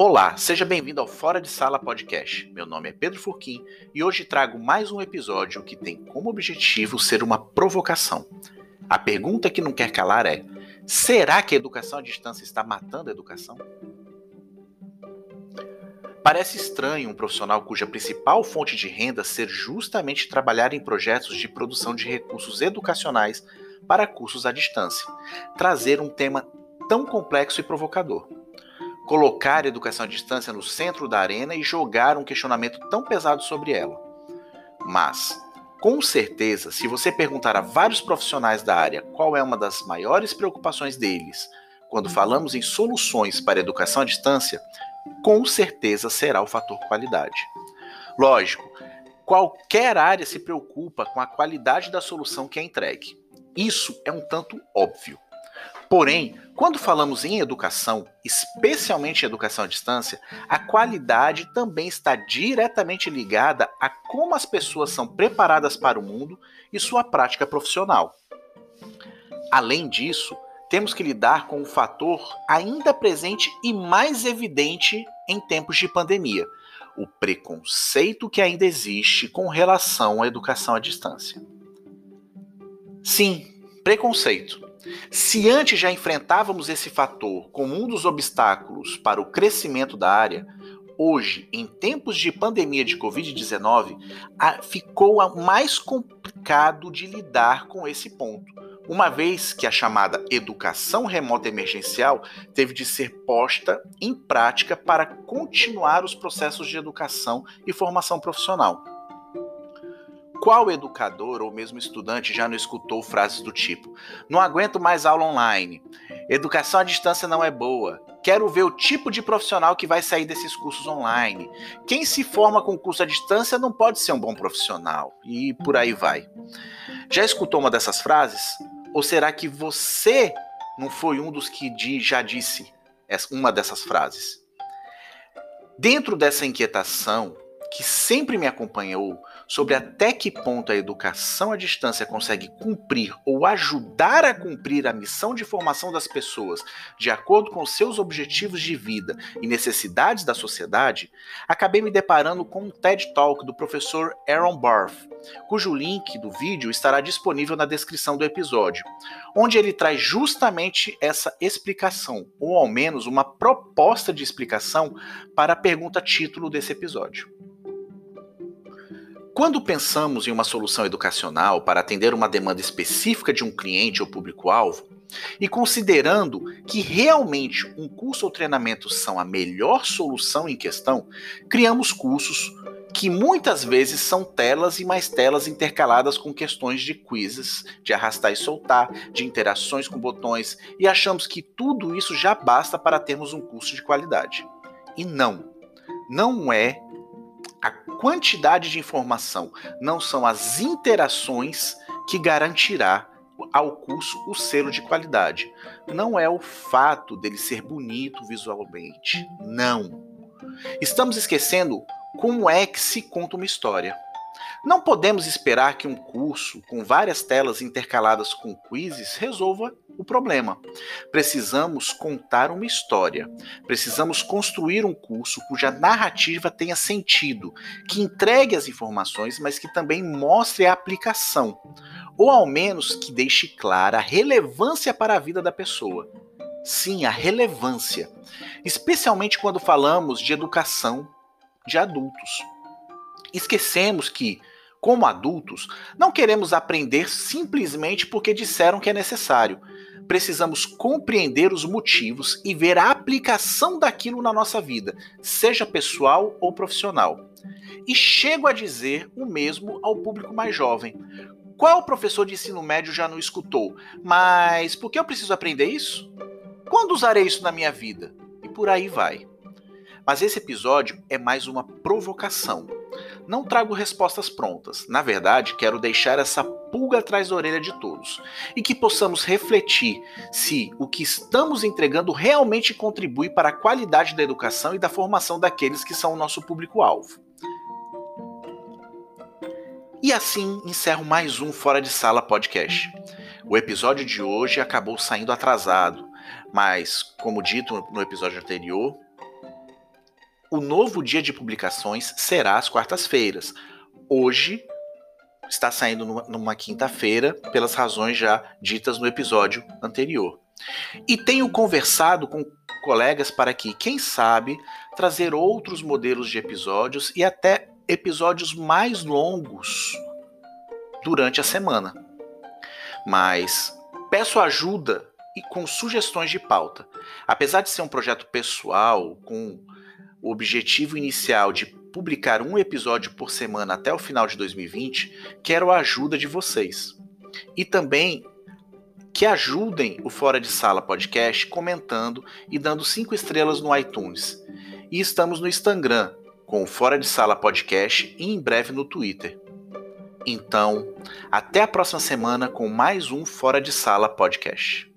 Olá, seja bem-vindo ao Fora de Sala Podcast. Meu nome é Pedro Furquim e hoje trago mais um episódio que tem como objetivo ser uma provocação. A pergunta que não quer calar é: será que a educação à distância está matando a educação? Parece estranho um profissional cuja principal fonte de renda ser justamente trabalhar em projetos de produção de recursos educacionais para cursos à distância, trazer um tema tão complexo e provocador colocar a educação à distância no centro da arena e jogar um questionamento tão pesado sobre ela. Mas, com certeza, se você perguntar a vários profissionais da área qual é uma das maiores preocupações deles quando falamos em soluções para a educação à distância, com certeza será o fator qualidade. Lógico, qualquer área se preocupa com a qualidade da solução que é entregue. Isso é um tanto óbvio. Porém, quando falamos em educação, especialmente educação à distância, a qualidade também está diretamente ligada a como as pessoas são preparadas para o mundo e sua prática profissional. Além disso, temos que lidar com o fator ainda presente e mais evidente em tempos de pandemia: o preconceito que ainda existe com relação à educação à distância. Sim, preconceito se antes já enfrentávamos esse fator como um dos obstáculos para o crescimento da área, hoje, em tempos de pandemia de Covid-19, ficou mais complicado de lidar com esse ponto, uma vez que a chamada educação remota emergencial teve de ser posta em prática para continuar os processos de educação e formação profissional. Qual educador ou mesmo estudante já não escutou frases do tipo: não aguento mais aula online, educação à distância não é boa, quero ver o tipo de profissional que vai sair desses cursos online. Quem se forma com curso à distância não pode ser um bom profissional. E por aí vai. Já escutou uma dessas frases? Ou será que você não foi um dos que já disse uma dessas frases? Dentro dessa inquietação, que sempre me acompanhou sobre até que ponto a educação à distância consegue cumprir ou ajudar a cumprir a missão de formação das pessoas de acordo com seus objetivos de vida e necessidades da sociedade, acabei me deparando com um TED Talk do professor Aaron Barth, cujo link do vídeo estará disponível na descrição do episódio, onde ele traz justamente essa explicação, ou ao menos uma proposta de explicação para a pergunta título desse episódio. Quando pensamos em uma solução educacional para atender uma demanda específica de um cliente ou público-alvo, e considerando que realmente um curso ou treinamento são a melhor solução em questão, criamos cursos que muitas vezes são telas e mais telas intercaladas com questões de quizzes, de arrastar e soltar, de interações com botões, e achamos que tudo isso já basta para termos um curso de qualidade. E não, não é a quantidade de informação, não são as interações que garantirá ao curso o selo de qualidade. Não é o fato dele ser bonito visualmente. Não. Estamos esquecendo como é que se conta uma história. Não podemos esperar que um curso com várias telas intercaladas com quizzes resolva o problema. Precisamos contar uma história. Precisamos construir um curso cuja narrativa tenha sentido, que entregue as informações, mas que também mostre a aplicação, ou ao menos que deixe clara a relevância para a vida da pessoa. Sim, a relevância, especialmente quando falamos de educação de adultos. Esquecemos que, como adultos, não queremos aprender simplesmente porque disseram que é necessário. Precisamos compreender os motivos e ver a aplicação daquilo na nossa vida, seja pessoal ou profissional. E chego a dizer o mesmo ao público mais jovem. Qual professor de ensino médio já não escutou? Mas por que eu preciso aprender isso? Quando usarei isso na minha vida? E por aí vai. Mas esse episódio é mais uma provocação. Não trago respostas prontas. Na verdade, quero deixar essa pulga atrás da orelha de todos e que possamos refletir se o que estamos entregando realmente contribui para a qualidade da educação e da formação daqueles que são o nosso público-alvo. E assim encerro mais um Fora de Sala podcast. O episódio de hoje acabou saindo atrasado, mas, como dito no episódio anterior, o novo dia de publicações será às quartas-feiras. Hoje está saindo numa, numa quinta-feira, pelas razões já ditas no episódio anterior. E tenho conversado com colegas para que, quem sabe, trazer outros modelos de episódios e até episódios mais longos durante a semana. Mas peço ajuda e com sugestões de pauta. Apesar de ser um projeto pessoal, com o objetivo inicial de publicar um episódio por semana até o final de 2020, quero a ajuda de vocês. E também que ajudem o Fora de Sala Podcast comentando e dando cinco estrelas no iTunes. E estamos no Instagram com o Fora de Sala Podcast e em breve no Twitter. Então, até a próxima semana com mais um Fora de Sala Podcast.